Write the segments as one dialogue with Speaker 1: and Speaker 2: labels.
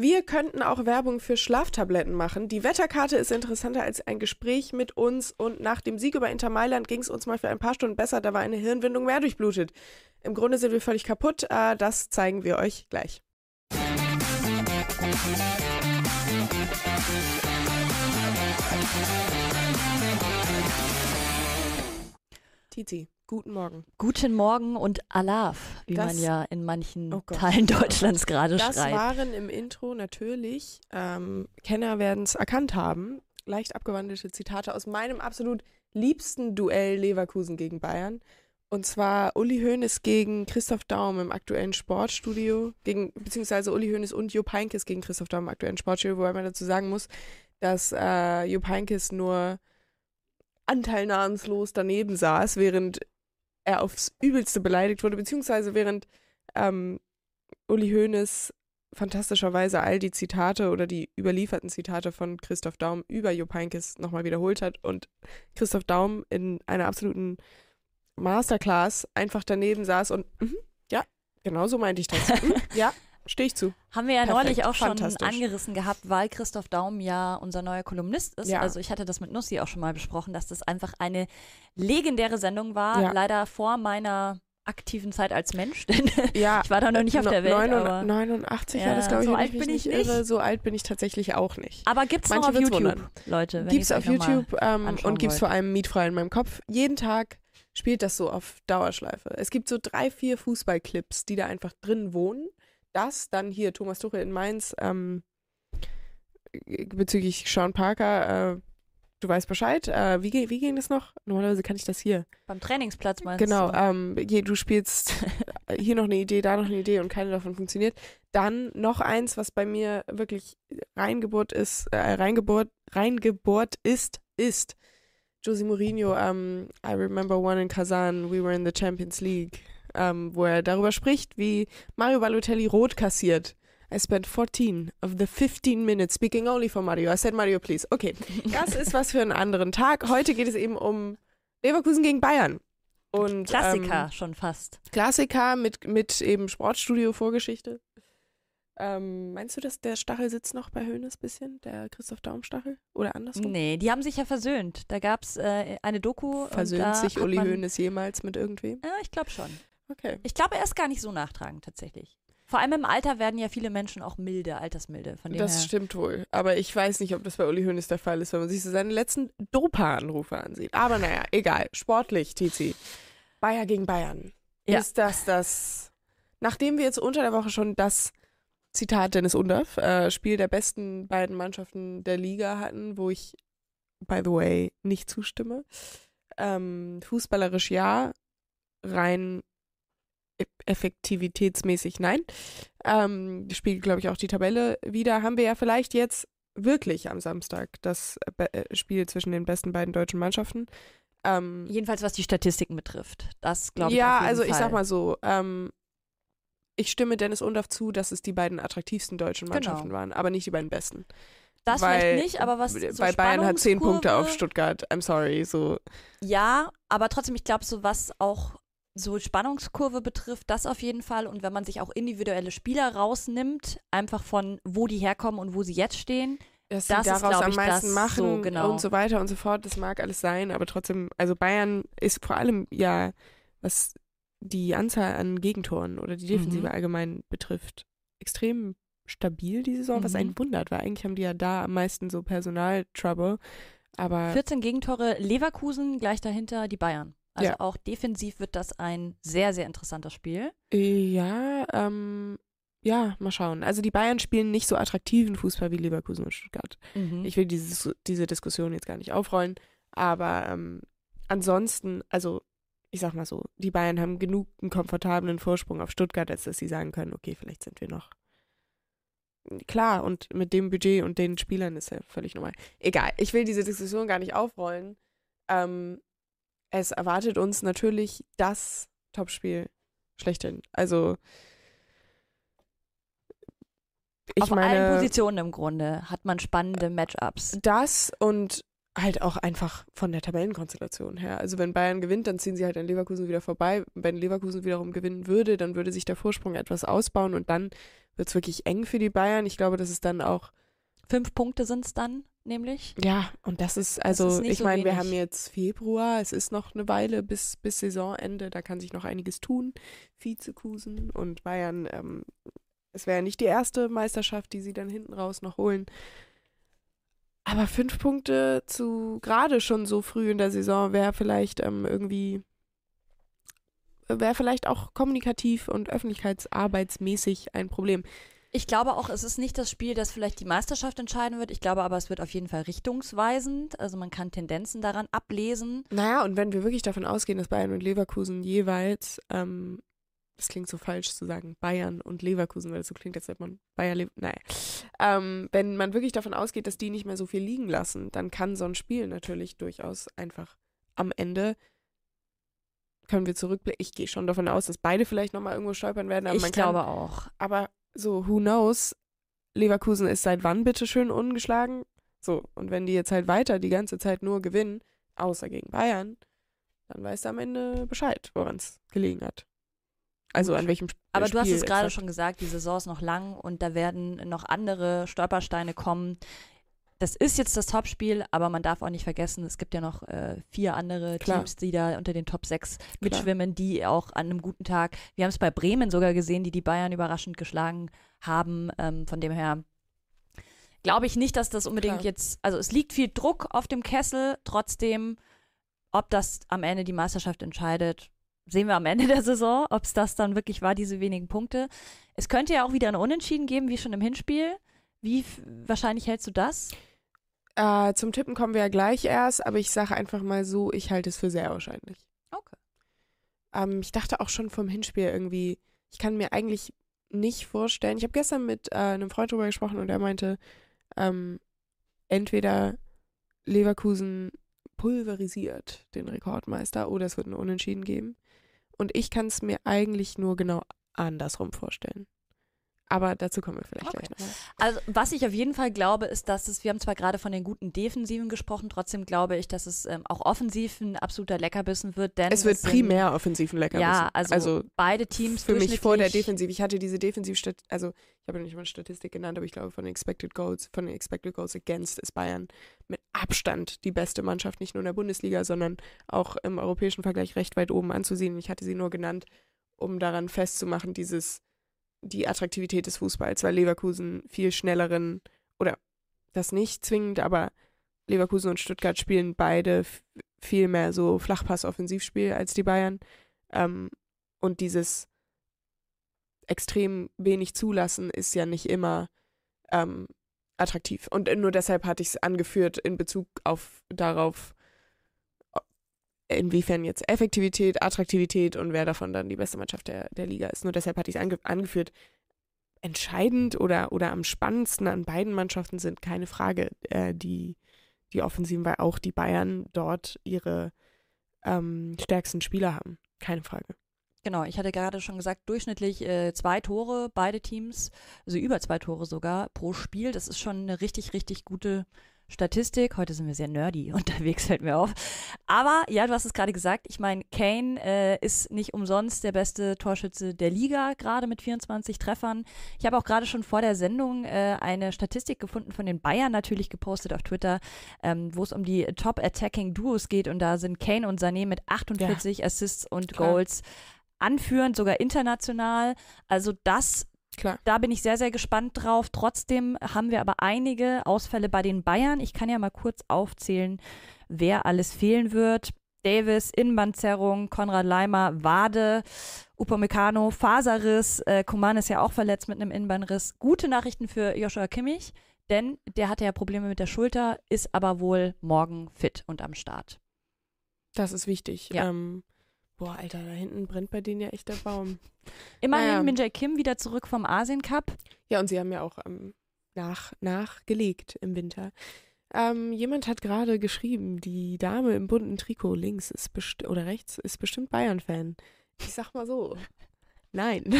Speaker 1: Wir könnten auch Werbung für Schlaftabletten machen. Die Wetterkarte ist interessanter als ein Gespräch mit uns und nach dem Sieg über Inter Mailand ging es uns mal für ein paar Stunden besser. Da war eine Hirnwindung mehr durchblutet. Im Grunde sind wir völlig kaputt. Äh, das zeigen wir euch gleich. Tizi, guten Morgen.
Speaker 2: Guten Morgen und Alaf, wie
Speaker 1: Das-
Speaker 2: man ja in manchen
Speaker 1: Oh.
Speaker 2: Teilen Deutschlands gerade
Speaker 1: Das
Speaker 2: schreibt.
Speaker 1: waren im Intro natürlich, ähm, Kenner werden es erkannt haben, leicht abgewandelte Zitate aus meinem absolut liebsten Duell Leverkusen gegen Bayern. Und zwar Uli Hoeneß gegen Christoph Daum im aktuellen Sportstudio, gegen, beziehungsweise Uli Hoeneß und Jupp Heynckes gegen Christoph Daum im aktuellen Sportstudio, wobei man dazu sagen muss, dass äh, Jupp Heynckes nur anteilnahmslos daneben saß, während er aufs Übelste beleidigt wurde, beziehungsweise während ähm, Uli Hoeneß fantastischerweise all die Zitate oder die überlieferten Zitate von Christoph Daum über Jupp Heynckes nochmal wiederholt hat und Christoph Daum in einer absoluten Masterclass einfach daneben saß und mhm, ja, genau so meinte ich das. Mhm, ja, stehe ich zu.
Speaker 2: Haben wir ja
Speaker 1: Perfekt,
Speaker 2: neulich auch schon angerissen gehabt, weil Christoph Daum ja unser neuer Kolumnist ist.
Speaker 1: Ja.
Speaker 2: Also ich hatte das mit Nussi auch schon mal besprochen, dass das einfach eine legendäre Sendung war.
Speaker 1: Ja.
Speaker 2: Leider vor meiner aktiven Zeit als Mensch, denn
Speaker 1: Ja,
Speaker 2: ich war da noch nicht auf der Welt.
Speaker 1: 89
Speaker 2: aber
Speaker 1: 89 war
Speaker 2: Ja,
Speaker 1: das, glaube ich,
Speaker 2: so alt
Speaker 1: ich
Speaker 2: bin ich
Speaker 1: nicht
Speaker 2: nicht.
Speaker 1: irre. So alt bin ich tatsächlich auch nicht.
Speaker 2: aber gibt's noch
Speaker 1: Manche
Speaker 2: auf YouTube,
Speaker 1: wundern.
Speaker 2: Leute?
Speaker 1: Gibt's
Speaker 2: ihr's
Speaker 1: auf
Speaker 2: noch
Speaker 1: YouTube ähm, und gibt's
Speaker 2: wollt.
Speaker 1: vor allem mietfrei in meinem Kopf. Jeden Tag spielt das so auf Dauerschleife. Es gibt so drei, vier Fußballclips, die da einfach drin wohnen. Das, dann hier Thomas Tuchel in Mainz ähm, bezüglich Sean Parker. Äh, du weißt Bescheid. Äh, wie, ge- wie ging das noch? Normalerweise kann ich das hier.
Speaker 2: Beim Trainingsplatz meinst
Speaker 1: Genau,
Speaker 2: du?
Speaker 1: ähm, je, du spielst hier noch eine Idee, da noch eine Idee und keine davon funktioniert. Dann noch eins, was bei mir wirklich reingebohrt ist, äh, reingebohrt, reingebohrt ist, ist Jose Mourinho, ähm, I remember one in Kazan, we were in the Champions League, ähm, wo er darüber spricht, wie Mario Balotelli rot kassiert. I spent 14 of the 15 minutes speaking only for Mario. I said Mario, please. Okay, das ist was für einen anderen Tag. Heute geht es eben um Leverkusen gegen Bayern. Und,
Speaker 2: Klassiker
Speaker 1: Ähm,
Speaker 2: schon fast.
Speaker 1: Klassiker mit, mit eben Sportstudio-Vorgeschichte. Ähm, meinst du, dass der Stachel sitzt noch bei Höhnes bisschen? Der Christoph Daum-Stachel? Oder andersrum?
Speaker 2: Nee, die haben sich ja versöhnt. Da gab's äh, eine Doku.
Speaker 1: Versöhnt sich Uli Hoeneß jemals mit irgendwem?
Speaker 2: Ja, ich glaube schon.
Speaker 1: Okay.
Speaker 2: Ich glaube, er ist gar nicht so nachtragend tatsächlich. Vor allem im Alter werden ja viele Menschen auch milde, altersmilde. Von dem
Speaker 1: Das
Speaker 2: her.
Speaker 1: stimmt wohl. Aber ich weiß nicht, ob das bei Uli Hoeneß der Fall ist, wenn man sich so seine letzten Dopa-Anrufe ansieht. Aber naja, egal. Sportlich, Tizi. Bayer gegen Bayern.
Speaker 2: Ja.
Speaker 1: Ist das das, nachdem wir jetzt unter der Woche schon das Zitat Dennis Undaff, äh, Spiel der besten beiden Mannschaften der Liga hatten, wo ich, by the way, nicht zustimme. Ähm, fußballerisch ja, rein effektivitätsmäßig nein. Ähm, spiegelt, glaube ich, auch die Tabelle wieder. Haben wir ja vielleicht jetzt wirklich am Samstag das äh, äh, Spiel zwischen den besten beiden deutschen Mannschaften. Ähm,
Speaker 2: Jedenfalls was die Statistiken betrifft. Das glaube ich.
Speaker 1: ja, also ich
Speaker 2: Fall.
Speaker 1: sag mal so, ähm, ich stimme Dennis Undaff zu, dass es die beiden attraktivsten deutschen
Speaker 2: Genau.
Speaker 1: Mannschaften waren, aber nicht die beiden besten.
Speaker 2: Das
Speaker 1: weil,
Speaker 2: vielleicht nicht, aber was. So
Speaker 1: Weil Bayern hat zehn Punkte auf Stuttgart. I'm sorry, so.
Speaker 2: Ja, aber trotzdem, ich glaube, so was auch so Spannungskurve betrifft, das auf jeden Fall. Und wenn man sich auch individuelle Spieler rausnimmt, einfach von wo die herkommen und wo sie jetzt stehen.
Speaker 1: dass
Speaker 2: Das
Speaker 1: sie
Speaker 2: ist,
Speaker 1: daraus
Speaker 2: glaub
Speaker 1: am meisten machen
Speaker 2: so, genau.
Speaker 1: und so weiter und so fort. Das mag alles sein, aber trotzdem, also Bayern ist vor allem ja, was die Anzahl an Gegentoren oder die Defensive
Speaker 2: Mhm.
Speaker 1: allgemein betrifft, extrem stabil die Saison, was
Speaker 2: Mhm.
Speaker 1: einen wundert, weil eigentlich haben die ja da am meisten so Personal-Trouble. Aber
Speaker 2: 14 Gegentore, Leverkusen gleich dahinter die Bayern. Also
Speaker 1: Ja.
Speaker 2: auch defensiv wird das ein sehr, sehr interessantes Spiel.
Speaker 1: ja, ähm, ja, mal schauen. Also die Bayern spielen nicht so attraktiven Fußball wie Leverkusen und Stuttgart.
Speaker 2: Mhm.
Speaker 1: Ich will dieses, diese Diskussion jetzt gar nicht aufrollen, aber ähm, ansonsten, also ich sag mal so, die Bayern haben genug einen komfortablen Vorsprung auf Stuttgart, als dass sie sagen können, okay, vielleicht sind wir noch. Klar, und mit dem Budget und den Spielern ist ja völlig normal. Egal, ich will diese Diskussion gar nicht aufrollen. Ähm, es erwartet uns natürlich das Topspiel schlechthin. Also ich
Speaker 2: Auf
Speaker 1: meine,
Speaker 2: allen Positionen im Grunde hat man spannende Matchups.
Speaker 1: das und halt auch einfach von der Tabellenkonstellation her. Also wenn Bayern gewinnt, dann ziehen sie halt an Leverkusen wieder vorbei. Wenn Leverkusen wiederum gewinnen würde, dann würde sich der Vorsprung etwas ausbauen und dann wird es wirklich eng für die Bayern. Ich glaube, das ist dann auch.
Speaker 2: Fünf Punkte sind es dann, nämlich.
Speaker 1: Ja, und das ist, also
Speaker 2: Das ist
Speaker 1: ich
Speaker 2: so
Speaker 1: meine, wir haben jetzt Februar, es ist noch eine Weile bis, bis Saisonende, da kann sich noch einiges tun. Vizekusen und Bayern, ähm, es wäre ja nicht die erste Meisterschaft, die sie dann hinten raus noch holen. Aber fünf Punkte zu gerade schon so früh in der Saison wäre vielleicht ähm, irgendwie, wäre vielleicht auch kommunikativ und öffentlichkeitsarbeitsmäßig ein Problem.
Speaker 2: Ich glaube auch, es ist nicht das Spiel, das vielleicht die Meisterschaft entscheiden wird. Ich glaube aber, es wird auf jeden Fall richtungsweisend. Also man kann Tendenzen daran ablesen.
Speaker 1: Naja, und wenn wir wirklich davon ausgehen, dass Bayern und Leverkusen jeweils, ähm, das klingt so falsch zu sagen, Bayern und Leverkusen, weil es so klingt, als hätte man Bayer, Le naja. Ähm, wenn man wirklich davon ausgeht, dass die nicht mehr so viel liegen lassen, dann kann so ein Spiel natürlich durchaus einfach am Ende können wir zurückblicken. Ich gehe schon davon aus, dass beide vielleicht nochmal irgendwo stolpern werden, aber
Speaker 2: ich glaube
Speaker 1: kann,
Speaker 2: auch.
Speaker 1: aber so, who knows? Leverkusen ist seit wann bitte schön ungeschlagen? So, und wenn die jetzt halt weiter die ganze Zeit nur gewinnen, außer gegen Bayern, dann weißt du am Ende Bescheid, woran es gelegen hat. Also an welchem Sp-
Speaker 2: Aber du hast
Speaker 1: Spiel
Speaker 2: es gerade schon gesagt, die Saison ist noch lang und da werden noch andere Stolpersteine kommen. Das ist jetzt das Topspiel, aber man darf auch nicht vergessen, es gibt ja noch äh, vier andere
Speaker 1: Klar.
Speaker 2: Teams, die da unter den Top 6 mitschwimmen, die auch an einem guten Tag, wir haben es bei Bremen sogar gesehen, die die Bayern überraschend geschlagen haben. Ähm, von dem her glaube ich nicht, dass das unbedingt
Speaker 1: Klar.
Speaker 2: jetzt, also es liegt viel Druck auf dem Kessel, trotzdem, ob das am Ende die Meisterschaft entscheidet, sehen wir am Ende der Saison, ob es das dann wirklich war, diese wenigen Punkte. Es könnte ja auch wieder ein Unentschieden geben, wie schon im Hinspiel. Wie wahrscheinlich hältst du das?
Speaker 1: Äh, zum Tippen kommen wir ja gleich erst, aber ich sage einfach mal so, ich halte es für sehr wahrscheinlich.
Speaker 2: Okay.
Speaker 1: Ähm, ich dachte auch schon vom Hinspiel irgendwie, ich kann mir eigentlich nicht vorstellen. Ich habe gestern mit äh, einem Freund drüber gesprochen und er meinte, ähm, entweder Leverkusen pulverisiert den Rekordmeister oder es wird ein Unentschieden geben. Und ich kann es mir eigentlich nur genau andersrum vorstellen. Aber dazu kommen wir vielleicht
Speaker 2: Okay.
Speaker 1: gleich nochmal.
Speaker 2: Also, was ich auf jeden Fall glaube, ist, dass es, wir haben zwar gerade von den guten Defensiven gesprochen, trotzdem glaube ich, dass es ähm, auch offensiv ein absoluter Leckerbissen wird, denn
Speaker 1: Es wird
Speaker 2: sind-
Speaker 1: primär offensiv ein Leckerbissen.
Speaker 2: Ja, also, beide Teams
Speaker 1: für mich vor der Defensive. Ich hatte diese Defensivstat, also ich habe ja nicht mal eine Statistik genannt, aber ich glaube von den Expected Goals, von den Expected Goals Against ist Bayern mit Abstand die beste Mannschaft, nicht nur in der Bundesliga, sondern auch im europäischen Vergleich recht weit oben anzusehen. Ich hatte sie nur genannt, um daran festzumachen, dieses die Attraktivität des Fußballs, weil Leverkusen viel schnelleren oder das nicht zwingend, aber Leverkusen und Stuttgart spielen beide viel mehr so Flachpass-Offensivspiel als die Bayern. Ähm, und dieses extrem wenig zulassen ist ja nicht immer ähm, attraktiv. Und nur deshalb hatte ich es angeführt in Bezug auf darauf, inwiefern jetzt Effektivität, Attraktivität und wer davon dann die beste Mannschaft der, der Liga ist. Nur deshalb hatte ich es ange angeführt. Entscheidend oder, oder am spannendsten an beiden Mannschaften sind keine Frage äh, die, die Offensiven, weil auch die Bayern dort ihre ähm, stärksten Spieler haben. Keine Frage.
Speaker 2: Genau, ich hatte gerade schon gesagt, durchschnittlich äh, zwei Tore, beide Teams, also über zwei Tore sogar pro Spiel. Das ist schon eine richtig, richtig gute Statistik. Heute sind wir sehr nerdy unterwegs, fällt mir auf. Aber ja, du hast es gerade gesagt. Ich meine, Kane äh, ist nicht umsonst der beste Torschütze der Liga, gerade mit 24 Treffern. Ich habe auch gerade schon vor der Sendung äh, eine Statistik gefunden von den Bayern natürlich gepostet auf Twitter, ähm, wo es um die Top Attacking Duos geht. Und da sind Kane und Sané mit 48 Assists und
Speaker 1: Klar.
Speaker 2: Goals anführend, sogar international. Also das
Speaker 1: Klar.
Speaker 2: da bin ich sehr, sehr gespannt drauf. Trotzdem haben wir aber einige Ausfälle bei den Bayern. Ich kann ja mal kurz aufzählen, wer alles fehlen wird. Davis, Innenbandzerrung, Konrad Leimer, Wade, Upamecano, Faserriss, äh, Kuman ist ja auch verletzt mit einem Innenbandriss. Gute Nachrichten für Joshua Kimmich, denn der hatte ja Probleme mit der Schulter, ist aber wohl morgen fit und am Start.
Speaker 1: Das ist wichtig.
Speaker 2: Ja.
Speaker 1: Ähm, boah, Alter, da hinten brennt bei denen ja echt der Baum.
Speaker 2: Immerhin
Speaker 1: Naja.
Speaker 2: Min Jae Kim wieder zurück vom Asien Cup.
Speaker 1: Ja, und sie haben ja auch ähm, nach, nachgelegt im Winter. Ähm, jemand hat gerade geschrieben, die Dame im bunten Trikot links ist oder rechts ist bestimmt Bayern-Fan. Ich sag mal so. Nein.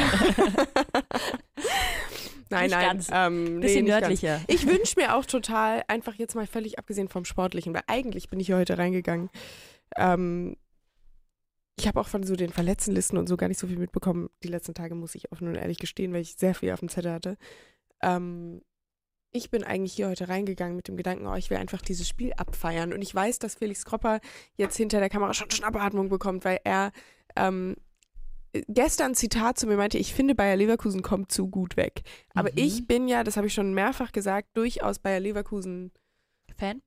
Speaker 1: Nein,
Speaker 2: Nicht
Speaker 1: nein.
Speaker 2: ganz.
Speaker 1: Ähm,
Speaker 2: Bisschen
Speaker 1: nee,
Speaker 2: nördlicher.
Speaker 1: Ich wünsche mir auch total, einfach jetzt mal völlig abgesehen vom Sportlichen, weil eigentlich bin ich hier heute reingegangen. Ähm, ich habe auch von so den Verletztenlisten und so gar nicht so viel mitbekommen. Die letzten Tage muss ich offen und ehrlich gestehen, weil ich sehr viel auf dem Zettel hatte. Ähm, ich bin eigentlich hier heute reingegangen mit dem Gedanken, oh, ich will einfach dieses Spiel abfeiern. Und ich weiß, dass Felix Kropper jetzt hinter der Kamera schon Schnappatmung bekommt, weil er ähm, gestern ein Zitat zu mir meinte, ich finde Bayer Leverkusen kommt zu gut weg. Aber
Speaker 2: Mhm.
Speaker 1: ich bin ja, das habe ich schon mehrfach gesagt, durchaus Bayer Leverkusen.
Speaker 2: Fan?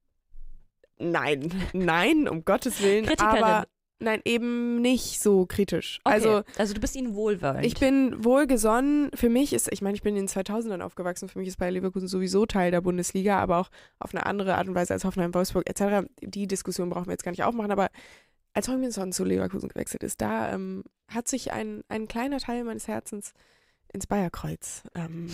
Speaker 1: Nein, nein, um Gottes Willen.
Speaker 2: Kritikerin.
Speaker 1: Aber nein, eben nicht so kritisch.
Speaker 2: Okay.
Speaker 1: Also
Speaker 2: also du bist ihnen wohlwollend.
Speaker 1: ich bin wohlgesonnen. Für mich ist, ich meine, ich bin in den 2000ern aufgewachsen. Für mich ist Bayer Leverkusen sowieso Teil der Bundesliga, aber auch auf eine andere Art und Weise als Hoffenheim, Wolfsburg etc. Die Diskussion brauchen wir jetzt gar nicht aufmachen, aber als Holminson zu Leverkusen gewechselt ist, da ähm, hat sich ein, ein kleiner Teil meines Herzens ins Bayerkreuz ähm,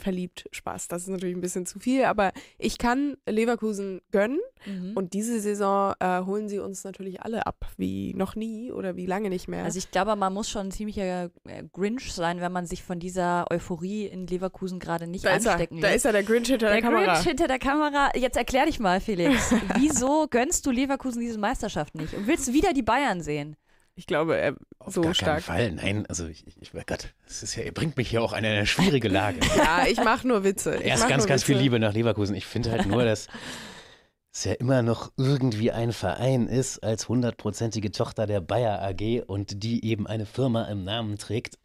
Speaker 1: verliebt. Spaß, das ist natürlich ein bisschen zu viel, aber ich kann Leverkusen gönnen
Speaker 2: Mhm.
Speaker 1: und diese Saison äh, holen sie uns natürlich alle ab, wie noch nie oder wie lange nicht mehr.
Speaker 2: Also ich glaube, man muss schon ein ziemlicher äh, Grinch sein, wenn man sich von dieser Euphorie in Leverkusen gerade nicht
Speaker 1: da
Speaker 2: anstecken
Speaker 1: da
Speaker 2: lässt.
Speaker 1: ist er, der Grinch hinter der,
Speaker 2: der
Speaker 1: Kamera.
Speaker 2: Grinch hinter der Kamera. Jetzt erklär dich mal, Felix. Wieso gönnst du Leverkusen diese Meisterschaft nicht und willst wieder die Bayern sehen?
Speaker 1: Ich glaube, er
Speaker 3: Auf
Speaker 1: so
Speaker 3: gar
Speaker 1: stark.
Speaker 3: Fall. Nein, also ich, ich, oh Gott, das ist ja, ihr bringt mich hier auch in eine schwierige Lage.
Speaker 1: Ja, ich mache nur Witze. Ich
Speaker 3: Erst ganz, ganz viel
Speaker 1: Witze.
Speaker 3: Liebe nach Leverkusen. Ich finde halt nur, dass es ja immer noch irgendwie ein Verein ist als hundertprozentige Tochter der Bayer AG und die eben eine Firma im Namen trägt.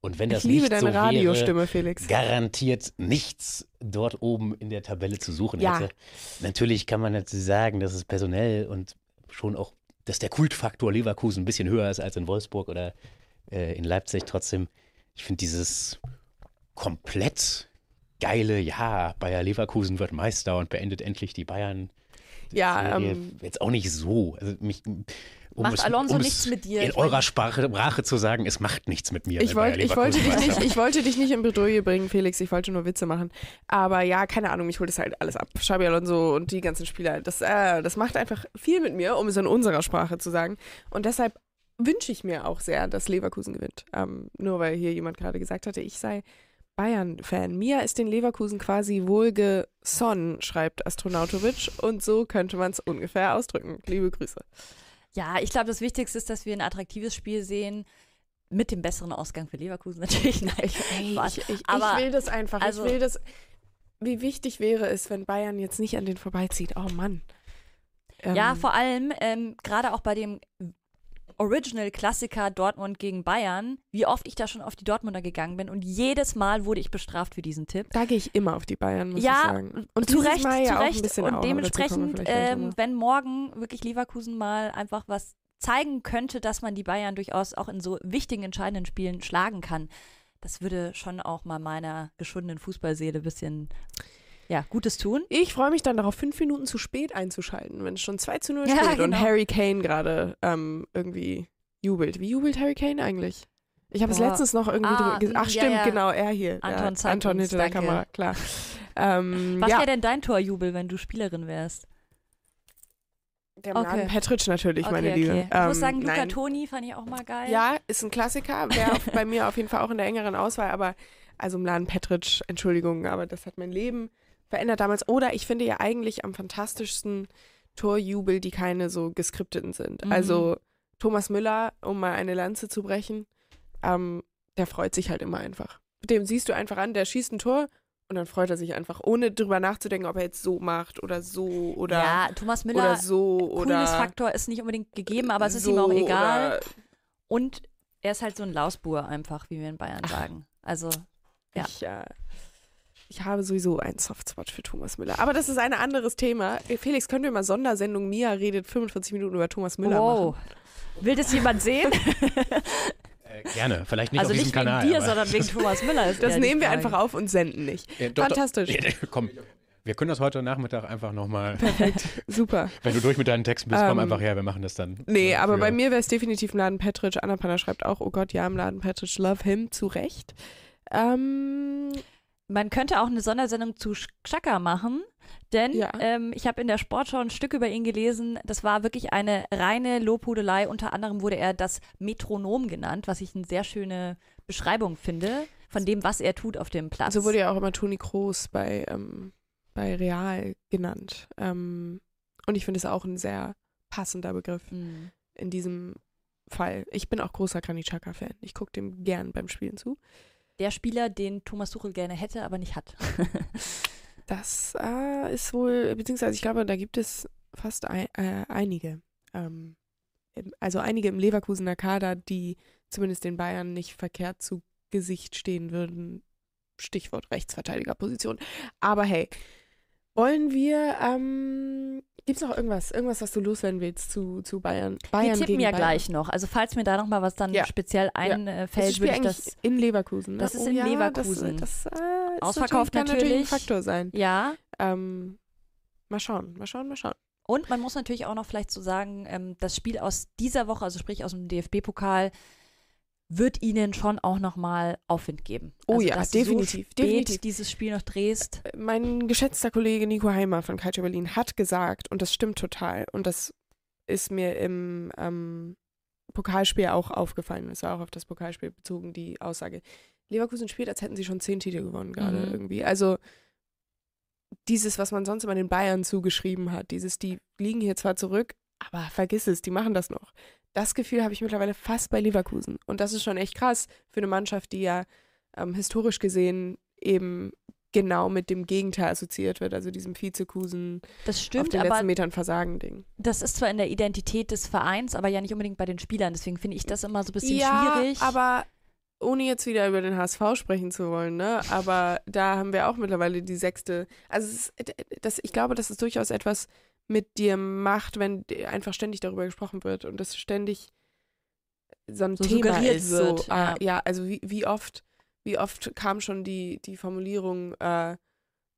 Speaker 3: Und wenn das
Speaker 1: Ich liebe
Speaker 3: nicht
Speaker 1: deine
Speaker 3: so wäre,
Speaker 1: Radiostimme, Felix.
Speaker 3: garantiert nichts dort oben in der Tabelle zu suchen
Speaker 1: Ja.
Speaker 3: hätte. Natürlich kann man natürlich sagen, dass es personell und schon auch, dass der Kultfaktor Leverkusen ein bisschen höher ist als in Wolfsburg oder äh, in Leipzig. Trotzdem, ich finde dieses komplett geile, ja, Bayer Leverkusen wird Meister und beendet endlich die Bayern.
Speaker 1: Ja, ähm,
Speaker 3: jetzt auch nicht so. Also mich, um
Speaker 2: Macht
Speaker 3: es,
Speaker 2: Alonso
Speaker 3: um
Speaker 2: nichts
Speaker 3: es
Speaker 2: mit dir?
Speaker 3: In eurer Sprache, Sprache zu sagen, es macht nichts mit mir.
Speaker 1: Ich, wollt, ich, wollte dich nicht, ich wollte dich nicht in Bredouille bringen, Felix. Ich wollte nur Witze machen. Aber ja, keine Ahnung, mich holt das halt alles ab. Xabi Alonso und die ganzen Spieler. Das, äh, das macht einfach viel mit mir, um es in unserer Sprache zu sagen. Und deshalb wünsche ich mir auch sehr, dass Leverkusen gewinnt. Ähm, nur weil hier jemand gerade gesagt hatte, ich sei Bayern-Fan. Mir ist den Leverkusen quasi wohlgesonnen, schreibt Astronautovic. Und so könnte man es ungefähr ausdrücken. Liebe Grüße.
Speaker 2: Ja, ich glaube, das Wichtigste ist, dass wir ein attraktives Spiel sehen. Mit dem besseren Ausgang für Leverkusen natürlich. Nein,
Speaker 1: Ey, ich, ich, ich will das einfach.
Speaker 2: also-
Speaker 1: ich will das. Wie wichtig wäre es, wenn Bayern jetzt nicht an den vorbeizieht? Oh Mann. Ähm,
Speaker 2: Ja, vor allem ähm, gerade auch bei dem Original-Klassiker Dortmund gegen Bayern, wie oft ich da schon auf die Dortmunder gegangen bin und jedes Mal wurde ich bestraft für diesen Tipp.
Speaker 1: da gehe ich immer auf die Bayern, muss
Speaker 2: Ja,
Speaker 1: ich sagen. Und
Speaker 2: zu Recht,
Speaker 1: Mal ja
Speaker 2: zu Recht. und
Speaker 1: auch,
Speaker 2: dementsprechend, ähm, wenn morgen wirklich Leverkusen mal einfach was zeigen könnte, dass man die Bayern durchaus auch in so wichtigen, entscheidenden Spielen schlagen kann, das würde schon auch mal meiner geschundenen Fußballseele ein bisschen ja, Gutes tun.
Speaker 1: ich freue mich dann darauf, fünf Minuten zu spät einzuschalten, wenn es schon 2 zu 0
Speaker 2: Ja,
Speaker 1: steht und
Speaker 2: genau.
Speaker 1: Harry Kane gerade ähm, irgendwie jubelt. Wie jubelt Harry Kane eigentlich? Ich habe es letztens noch irgendwie
Speaker 2: Ah,
Speaker 1: drüber. Ach
Speaker 2: ja,
Speaker 1: stimmt,
Speaker 2: ja.
Speaker 1: genau, er hier.
Speaker 2: Anton,
Speaker 1: ja, Anton hinter der. Kamera, klar. Ähm,
Speaker 2: Was
Speaker 1: ja,
Speaker 2: wäre denn dein Torjubel, wenn du Spielerin wärst?
Speaker 1: der
Speaker 2: Okay.
Speaker 1: Mladen Petric natürlich, meine
Speaker 2: okay,
Speaker 1: Liebe.
Speaker 2: okay. Ich muss
Speaker 1: Ähm,
Speaker 2: sagen, Luca
Speaker 1: nein.
Speaker 2: Toni fand ich auch mal geil.
Speaker 1: Ja, ist ein Klassiker. Wäre bei mir auf jeden Fall auch in der engeren Auswahl. Aber also Mladen Petric, Entschuldigung, aber das hat mein Leben verändert damals. Oder ich finde ja eigentlich am fantastischsten Torjubel, die keine so geskripteten sind.
Speaker 2: Mhm.
Speaker 1: Also Thomas Müller, um mal eine Lanze zu brechen, ähm, der freut sich halt immer einfach. Dem siehst du einfach an, der schießt ein Tor und dann freut er sich einfach, ohne drüber nachzudenken, ob er jetzt so macht oder so oder,
Speaker 2: ja, Thomas Müller,
Speaker 1: oder so oder
Speaker 2: Coolness-Faktor ist nicht unbedingt gegeben, aber es ist
Speaker 1: so
Speaker 2: ihm auch egal. Und er ist halt so ein Lausbur einfach, wie wir in Bayern sagen. Also, Ja.
Speaker 1: Ich, äh, ich habe sowieso einen Softspot für Thomas Müller. Aber das ist ein anderes Thema. Äh, Felix, können wir mal Sondersendung Mia redet 45 Minuten über Thomas Müller
Speaker 2: wow.
Speaker 1: machen?
Speaker 2: Will das jemand sehen?
Speaker 3: Äh, gerne, vielleicht nicht
Speaker 2: also
Speaker 3: auf diesem
Speaker 2: nicht wegen
Speaker 3: Kanal.
Speaker 2: dir, sondern wegen Thomas Müller. Ist
Speaker 1: Das
Speaker 2: ja
Speaker 1: nehmen wir einfach auf und senden nicht.
Speaker 3: Ja, doch,
Speaker 1: Fantastisch.
Speaker 3: Doch, ja, komm, wir können das heute Nachmittag einfach nochmal,
Speaker 1: Super.
Speaker 3: wenn du durch mit deinen Texten bist, komm
Speaker 1: Ähm,
Speaker 3: einfach her, wir machen das dann.
Speaker 1: Nee,
Speaker 3: äh,
Speaker 1: aber bei mir wäre es definitiv Mladen Petric. Anna Panna schreibt auch, oh Gott, ja, Mladen Petric, love him, zu Recht. Ähm,
Speaker 2: Man könnte auch eine Sondersendung zu Xhaka machen, denn
Speaker 1: Ja.
Speaker 2: ähm, ich habe in der Sportschau ein Stück über ihn gelesen. Das war wirklich eine reine Lobhudelei. Unter anderem wurde er das Metronom genannt, was ich eine sehr schöne Beschreibung finde. von dem, was er tut auf dem Platz.
Speaker 1: So wurde ja auch immer Toni Kroos bei, ähm, bei Real genannt. Ähm, und ich finde es auch ein sehr passender Begriff
Speaker 2: Mhm.
Speaker 1: in diesem Fall. Ich bin auch großer Granit Xhaka-Fan. Ich gucke dem gern beim Spielen zu.
Speaker 2: Der Spieler, den Thomas Tuchel gerne hätte, aber nicht hat.
Speaker 1: Das äh, ist wohl, beziehungsweise ich glaube, da gibt es fast ein, äh, einige. Ähm, also einige im Leverkusener Kader, die zumindest den Bayern nicht verkehrt zu Gesicht stehen würden. Stichwort Rechtsverteidigerposition. Aber hey, wollen wir, ähm, gibt es noch irgendwas, irgendwas, was du loswerden willst zu, zu Bayern?
Speaker 2: Wir
Speaker 1: Bayern
Speaker 2: tippen
Speaker 1: gegen
Speaker 2: ja
Speaker 1: Bayern.
Speaker 2: gleich noch. Also falls mir da noch mal was dann
Speaker 1: Ja.
Speaker 2: speziell einfällt,
Speaker 1: ist
Speaker 2: würde ich das.
Speaker 1: in Leverkusen. Ne?
Speaker 2: Das ist
Speaker 1: oh,
Speaker 2: in
Speaker 1: ja,
Speaker 2: Leverkusen.
Speaker 1: Das, das äh, ist
Speaker 2: Ausverkauft
Speaker 1: natürlich, kann natürlich ein. Faktor sein.
Speaker 2: Ja.
Speaker 1: Ähm, mal schauen, mal schauen, mal schauen.
Speaker 2: Und man muss natürlich auch noch vielleicht so sagen, ähm, das Spiel aus dieser Woche, also sprich aus dem DFB-Pokal, wird ihnen schon auch nochmal Aufwind geben.
Speaker 1: Oh
Speaker 2: also,
Speaker 1: ja, definitiv,
Speaker 2: So
Speaker 1: definitiv.
Speaker 2: dieses Spiel noch drehst.
Speaker 1: mein geschätzter Kollege Nico Heimer von Culture Berlin hat gesagt, und das stimmt total, und das ist mir im ähm, Pokalspiel auch aufgefallen, es war auch auf das Pokalspiel bezogen, die Aussage. Leverkusen spielt, als hätten sie schon zehn Titel gewonnen gerade
Speaker 2: Mhm.
Speaker 1: irgendwie. Also dieses, was man sonst immer den Bayern zugeschrieben hat, dieses, die liegen hier zwar zurück, aber vergiss es, die machen das noch. Das Gefühl habe ich mittlerweile fast bei Leverkusen. Und das ist schon echt krass für eine Mannschaft, die ja ähm, historisch gesehen eben genau mit dem Gegenteil assoziiert wird, also diesem Vizekusen
Speaker 2: Das
Speaker 1: auf
Speaker 2: stimmt,
Speaker 1: den
Speaker 2: aber
Speaker 1: letzten Metern Versagen-Ding.
Speaker 2: das ist zwar in der Identität des Vereins, aber ja nicht unbedingt bei den Spielern. Deswegen finde ich das immer so ein bisschen
Speaker 1: ja,
Speaker 2: schwierig.
Speaker 1: aber ohne jetzt wieder über den HSV sprechen zu wollen, ne? Aber da haben wir auch mittlerweile die sechste. Also ist, das, ich glaube, dass es durchaus etwas mit dir macht, wenn einfach ständig darüber gesprochen wird und das ständig so ein
Speaker 2: So
Speaker 1: Thema ist.
Speaker 2: wird,
Speaker 1: so, ah,
Speaker 2: ja.
Speaker 1: ja, also wie, wie oft, wie oft kam schon die, die Formulierung, äh,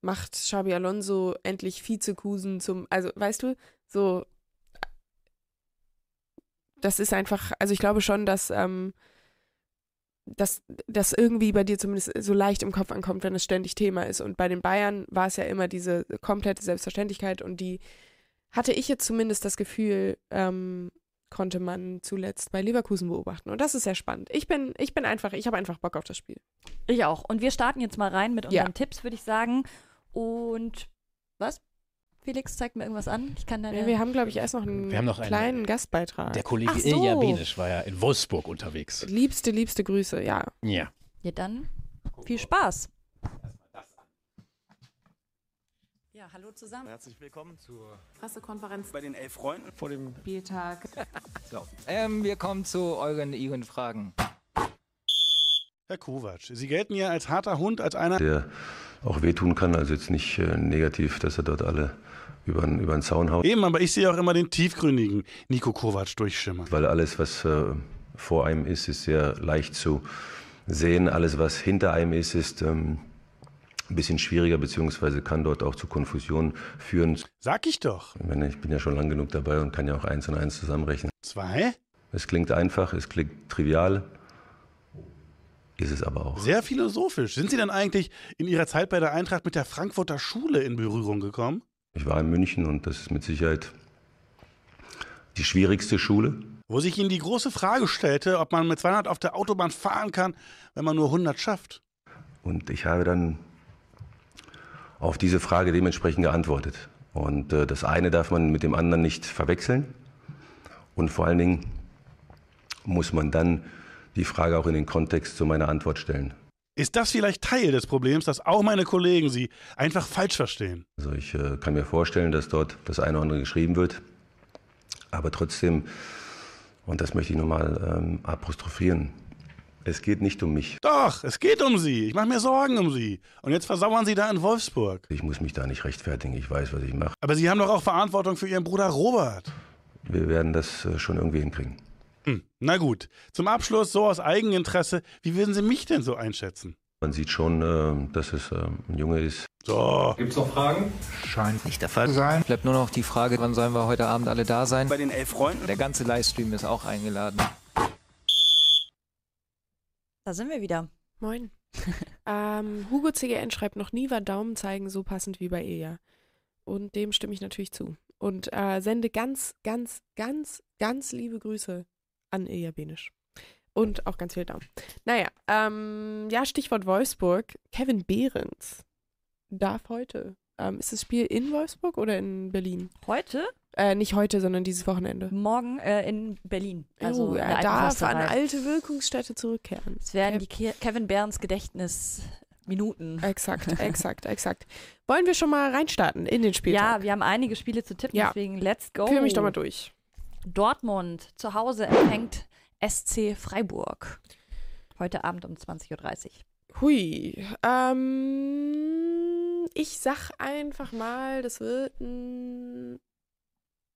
Speaker 1: macht Xabi Alonso endlich Vizekusen zum, also weißt du, so das ist einfach, also ich glaube schon, dass ähm, dass das irgendwie bei dir zumindest so leicht im Kopf ankommt, wenn es ständig Thema ist. Und bei den Bayern war es ja immer diese komplette Selbstverständlichkeit und die hatte ich jetzt zumindest das Gefühl, ähm, konnte man zuletzt bei Leverkusen beobachten. Und das ist sehr spannend. Ich bin, ich bin einfach, ich habe einfach Bock auf das Spiel.
Speaker 2: ich auch. Und wir starten jetzt mal rein mit
Speaker 1: Ja.
Speaker 2: unseren Tipps, würde ich sagen. Und was? Felix, zeigt mir irgendwas an. Ich kann deine.
Speaker 1: Ja, wir haben, glaube ich, erst noch einen
Speaker 3: Wir haben noch einen-
Speaker 1: kleinen Gastbeitrag.
Speaker 3: Der Kollege
Speaker 2: Ach so.
Speaker 3: Ilja Benisch war ja in Wolfsburg unterwegs.
Speaker 1: liebste, liebste Grüße, ja.
Speaker 3: Ja.
Speaker 2: ja, dann viel Spaß.
Speaker 4: Ja, hallo zusammen.
Speaker 5: Herzlich willkommen zur
Speaker 4: Pressekonferenz
Speaker 5: bei den elf Freunden vor dem
Speaker 4: Spieltag.
Speaker 6: So, ähm, wir kommen zu euren Ihren Fragen.
Speaker 7: Herr Kovac, Sie gelten ja als harter Hund, als einer,
Speaker 8: der auch wehtun kann. Also jetzt nicht äh, negativ, dass er dort alle über den, über den Zaun haut,
Speaker 7: eben, aber ich sehe auch immer den tiefgründigen Nico Kovac durchschimmern.
Speaker 8: weil alles, was äh, vor einem ist, ist sehr leicht zu sehen. Alles, was hinter einem ist, ist ähm, ein bisschen schwieriger, beziehungsweise kann dort auch zu Konfusionen führen.
Speaker 7: Sag ich doch.
Speaker 8: Ich, meine, ich bin ja schon lang genug dabei und kann ja auch eins und eins zusammenrechnen.
Speaker 7: Zwei?
Speaker 8: Es klingt einfach, es klingt trivial, ist es aber auch.
Speaker 7: Sehr philosophisch. Sind Sie denn eigentlich in Ihrer Zeit bei der Eintracht mit der Frankfurter Schule in Berührung gekommen?
Speaker 8: Ich war in München und das ist mit Sicherheit die schwierigste Schule.
Speaker 7: Wo sich Ihnen die große Frage stellte, ob man mit 200 auf der Autobahn fahren kann, wenn man nur 100 schafft.
Speaker 8: Und ich habe dann auf diese Frage dementsprechend geantwortet. Und äh, das eine darf man mit dem anderen nicht verwechseln. Und vor allen Dingen muss man dann die Frage auch in den Kontext zu meiner Antwort stellen.
Speaker 7: Ist das vielleicht Teil des Problems, dass auch meine Kollegen Sie einfach falsch verstehen?
Speaker 8: Also ich äh, kann mir vorstellen, dass dort das eine oder andere geschrieben wird. Aber trotzdem, und das möchte ich nochmal ähm, apostrophieren, es geht nicht um mich.
Speaker 7: Doch, es geht um Sie. Ich mache mir Sorgen um Sie. Und jetzt versauern Sie da in Wolfsburg.
Speaker 8: Ich muss mich da nicht rechtfertigen. Ich weiß, was ich mache.
Speaker 7: Aber Sie haben doch auch Verantwortung für Ihren Bruder Robert.
Speaker 8: Wir werden das äh, schon irgendwie hinkriegen.
Speaker 7: Hm, na gut. Zum Abschluss, so aus Eigeninteresse, wie würden Sie mich denn so einschätzen?
Speaker 8: Man sieht schon, äh, dass es äh, ein Junge ist,
Speaker 7: So,
Speaker 5: Gibt's noch Fragen?
Speaker 6: Scheint nicht der Fall zu sein. Bleibt nur noch die Frage, wann sollen wir heute Abend alle da sein?
Speaker 5: Bei den elf Freunden
Speaker 6: Der ganze Livestream ist auch eingeladen.
Speaker 2: Da sind wir wieder.
Speaker 1: Moin. ähm, Hugo CGN schreibt, noch nie war Daumen zeigen so passend wie bei Eja. Und dem stimme ich natürlich zu. Und äh, sende ganz, ganz, ganz, ganz liebe Grüße an Eja Benisch. Und auch ganz viel Daumen. Naja, ähm, ja, Stichwort Wolfsburg. Kevin Behrens darf heute. Ähm, ist das Spiel in Wolfsburg oder in Berlin?
Speaker 2: Heute,
Speaker 1: Äh, nicht heute, sondern dieses Wochenende.
Speaker 2: morgen äh, in Berlin. Also
Speaker 1: oh,
Speaker 2: in der
Speaker 1: er darf an alte Wirkungsstätte zurückkehren.
Speaker 2: Es werden
Speaker 1: Kev-
Speaker 2: die Ke Kevin Behrens Gedächtnisminuten.
Speaker 1: Exakt, exakt, exakt. Wollen wir schon mal reinstarten in den Spieltag?
Speaker 2: Ja, wir haben einige Spiele zu tippen,
Speaker 1: Ja.
Speaker 2: deswegen let's go.
Speaker 1: Führ mich doch mal durch.
Speaker 2: Dortmund zu Hause empfängt SC Freiburg. Heute Abend um 20.30 Uhr.
Speaker 1: Hui. Ähm, ich sag einfach mal, das wird ein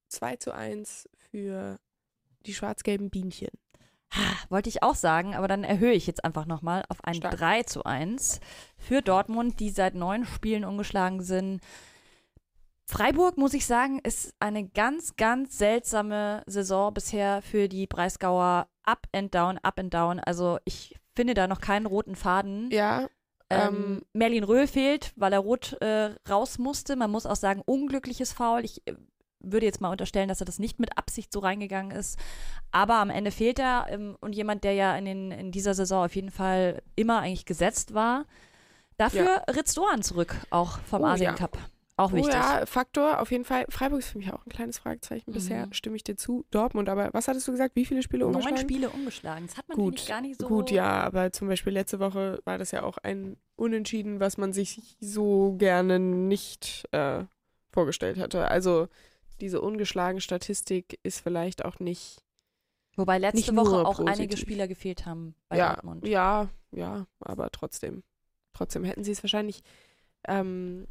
Speaker 1: 2 zu 1 für die schwarz-gelben Bienchen.
Speaker 2: Wollte ich auch sagen, aber dann erhöhe ich jetzt einfach nochmal auf ein
Speaker 1: Stark.
Speaker 2: 3 zu 1 für Dortmund, die seit neun Spielen ungeschlagen sind. Freiburg, muss ich sagen, ist eine ganz, ganz seltsame Saison bisher für die Breisgauer. Up and down, up and down. Also ich finde da noch keinen roten Faden.
Speaker 1: Ja,
Speaker 2: Ähm,
Speaker 1: Ähm,
Speaker 2: Merlin Röhl fehlt, weil er rot äh, raus musste. Man muss auch sagen, unglückliches Foul. Ich äh, würde jetzt mal unterstellen, dass er das nicht mit Absicht so reingegangen ist. Aber am Ende fehlt er ähm, und jemand, der ja in, den, in dieser Saison auf jeden Fall immer eigentlich gesetzt war. Dafür Ritz Doan zurück, auch vom
Speaker 1: Oh,
Speaker 2: Asien
Speaker 1: ja.
Speaker 2: Auch
Speaker 1: oh
Speaker 2: wichtig.
Speaker 1: ja, Faktor auf jeden Fall. Freiburg ist für mich auch ein kleines Fragezeichen bisher.
Speaker 2: Mhm.
Speaker 1: Stimme ich dir zu. Dortmund, aber was hattest du gesagt? Wie viele Spiele
Speaker 2: Neun
Speaker 1: umgeschlagen?
Speaker 2: Spiele ungeschlagen. Das hat man
Speaker 1: Gut,
Speaker 2: gar nicht so.
Speaker 1: Gut, ja, aber zum Beispiel letzte Woche war das ja auch ein Unentschieden, was man sich so gerne nicht äh, vorgestellt hatte. Also diese ungeschlagen Statistik ist vielleicht auch nicht.
Speaker 2: Wobei letzte
Speaker 1: nicht
Speaker 2: Woche auch einige
Speaker 1: positiv.
Speaker 2: Spieler gefehlt haben bei
Speaker 1: ja,
Speaker 2: Dortmund.
Speaker 1: ja, ja, aber trotzdem. Trotzdem hätten sie es wahrscheinlich, ähm,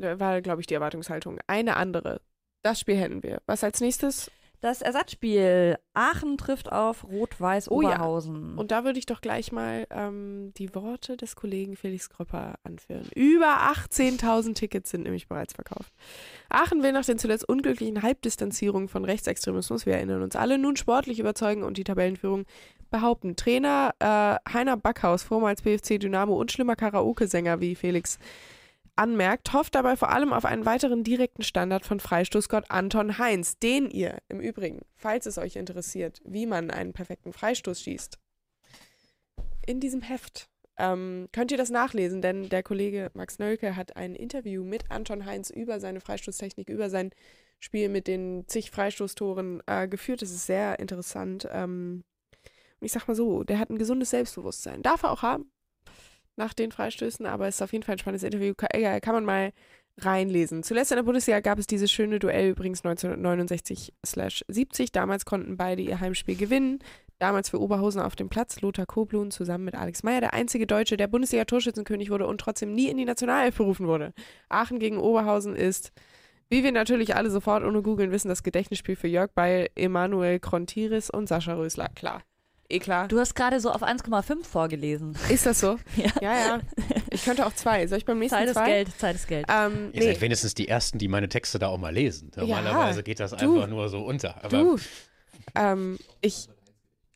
Speaker 1: war, glaube ich, die Erwartungshaltung. Eine andere. Das Spiel hätten wir. Was als nächstes?
Speaker 2: Das Ersatzspiel Aachen trifft auf Rot-Weiß
Speaker 1: Oh ja.
Speaker 2: Oberhausen.
Speaker 1: Und da würde ich doch gleich mal ähm, die Worte des Kollegen Felix Kropper anführen. Über 18.000 Tickets sind nämlich bereits verkauft. Aachen will nach den zuletzt unglücklichen Halbdistanzierungen von Rechtsextremismus, wir erinnern uns alle, nun sportlich überzeugen und die Tabellenführung behaupten. Trainer äh, Heiner Backhaus, vormals BFC Dynamo und schlimmer Karaoke-Sänger wie Felix anmerkt, hofft dabei vor allem auf einen weiteren direkten Standard von Freistoßgott Anton Heinz, den ihr im Übrigen, falls es euch interessiert, wie man einen perfekten Freistoß schießt, in diesem Heft ähm, könnt ihr das nachlesen, denn der Kollege Max Nölke hat ein Interview mit Anton Heinz über seine Freistoßtechnik, über sein Spiel mit den zig Freistoßtoren äh, geführt. Das ist sehr interessant. Ähm, ich sag mal so, der hat ein gesundes Selbstbewusstsein. Darf er auch haben, nach den Freistößen, aber es ist auf jeden Fall ein spannendes Interview. Kann, kann man mal reinlesen. Zuletzt in der Bundesliga gab es dieses schöne Duell übrigens 1969/70. Damals konnten beide ihr Heimspiel gewinnen. Damals für Oberhausen auf dem Platz Lothar Koblun zusammen mit Alex Meyer, der einzige Deutsche, der Bundesliga-Torschützenkönig wurde und trotzdem nie in die Nationalelf berufen wurde. Aachen gegen Oberhausen ist, wie wir natürlich alle sofort ohne googeln wissen, das Gedächtnisspiel für Jörg Beil, Emanuel Krontiris und Sascha Rösler. Klar. Eh klar.
Speaker 2: Du hast gerade so auf 1,5 vorgelesen.
Speaker 1: Ist das so?
Speaker 2: Ja.
Speaker 1: Ja, ja. Ich könnte auch zwei. Soll ich beim nächsten
Speaker 2: Zeit ist
Speaker 1: zwei?
Speaker 2: Geld, Zeit ist Geld.
Speaker 1: Ähm,
Speaker 3: Ihr
Speaker 1: nee.
Speaker 3: seid wenigstens die Ersten, die meine Texte da auch mal lesen. Normalerweise geht das
Speaker 1: du.
Speaker 3: einfach nur so unter. Aber
Speaker 1: Du, ähm, ich,